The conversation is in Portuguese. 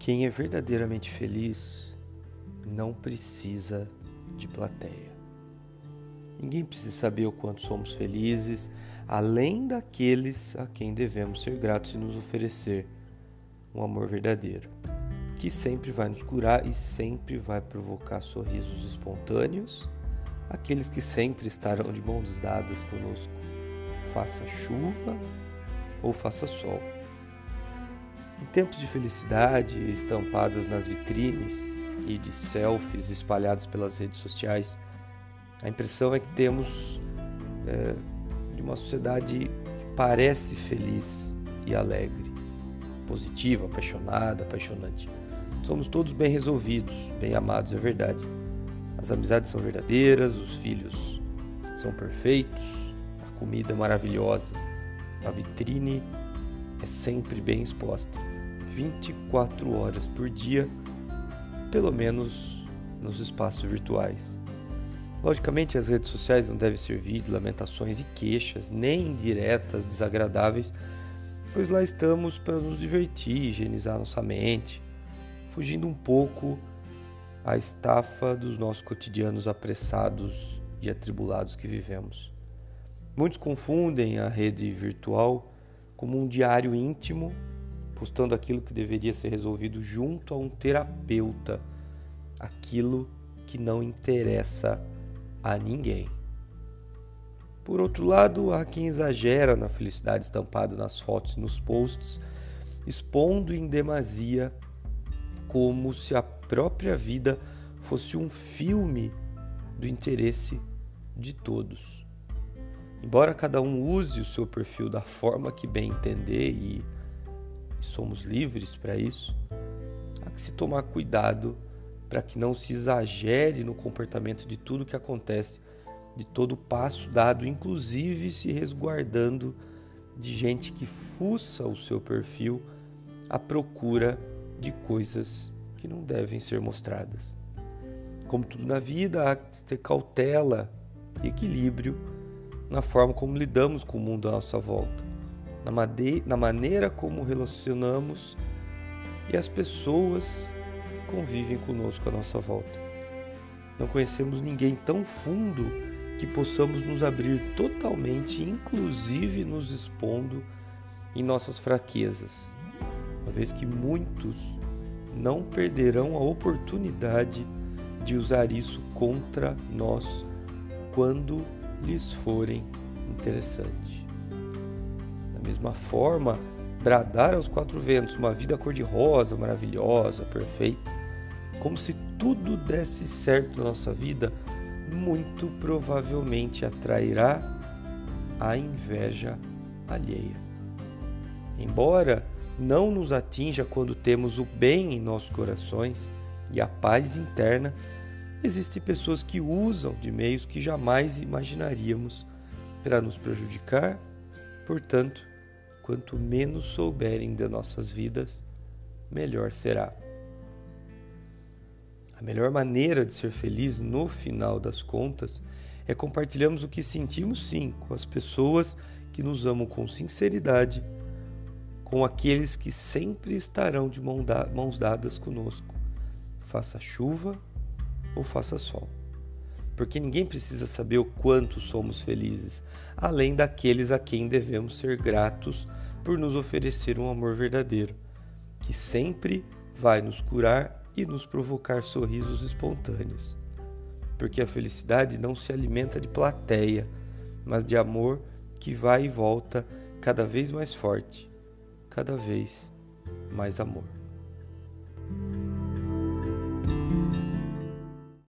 Quem é verdadeiramente feliz não precisa de plateia. Ninguém precisa saber o quanto somos felizes, além daqueles a quem devemos ser gratos e nos oferecer um amor verdadeiro, que sempre vai nos curar e sempre vai provocar sorrisos espontâneos, aqueles que sempre estarão de mãos dadas conosco, faça chuva ou faça sol. Em tempos de felicidade estampadas nas vitrines e de selfies espalhados pelas redes sociais, a impressão é que temos é, de uma sociedade que parece feliz e alegre, positiva, apaixonada, apaixonante. Somos todos bem resolvidos, bem amados, é verdade. As amizades são verdadeiras, os filhos são perfeitos, a comida é maravilhosa, a vitrine é sempre bem exposta, 24 horas por dia, pelo menos nos espaços virtuais. Logicamente, as redes sociais não devem servir de lamentações e queixas, nem indiretas desagradáveis, pois lá estamos para nos divertir, higienizar nossa mente, fugindo um pouco à estafa dos nossos cotidianos apressados e atribulados que vivemos. Muitos confundem a rede virtual como um diário íntimo, postando aquilo que deveria ser resolvido junto a um terapeuta, aquilo que não interessa a ninguém. Por outro lado, há quem exagera na felicidade estampada nas fotos e nos posts, expondo em demasia como se a própria vida fosse um filme do interesse de todos. Embora cada um use o seu perfil da forma que bem entender e somos livres para isso, há que se tomar cuidado para que não se exagere no comportamento de tudo que acontece, de todo passo dado, inclusive se resguardando de gente que fuça o seu perfil à procura de coisas que não devem ser mostradas. Como tudo na vida, há que ter cautela e equilíbrio na forma como lidamos com o mundo à nossa volta, na, na maneira como relacionamos e as pessoas convivem conosco à nossa volta. Não conhecemos ninguém tão fundo que possamos nos abrir totalmente, inclusive nos expondo em nossas fraquezas, uma vez que muitos não perderão a oportunidade de usar isso contra nós quando lhes forem interessante. Da mesma forma, bradar aos quatro ventos uma vida cor-de-rosa, maravilhosa, perfeita, como se tudo desse certo na nossa vida, muito provavelmente atrairá a inveja alheia. Embora não nos atinja quando temos o bem em nossos corações e a paz interna, existem pessoas que usam de meios que jamais imaginaríamos para nos prejudicar. Portanto, quanto menos souberem de nossas vidas, melhor será. A melhor maneira de ser feliz no final das contas é compartilharmos o que sentimos sim com as pessoas que nos amam com sinceridade, com aqueles que sempre estarão de mãos dadas conosco, faça chuva ou faça sol. Porque ninguém precisa saber o quanto somos felizes, além daqueles a quem devemos ser gratos por nos oferecer um amor verdadeiro, que sempre vai nos curar e nos provocar sorrisos espontâneos. Porque a felicidade não se alimenta de plateia, mas de amor que vai e volta cada vez mais forte, cada vez mais amor.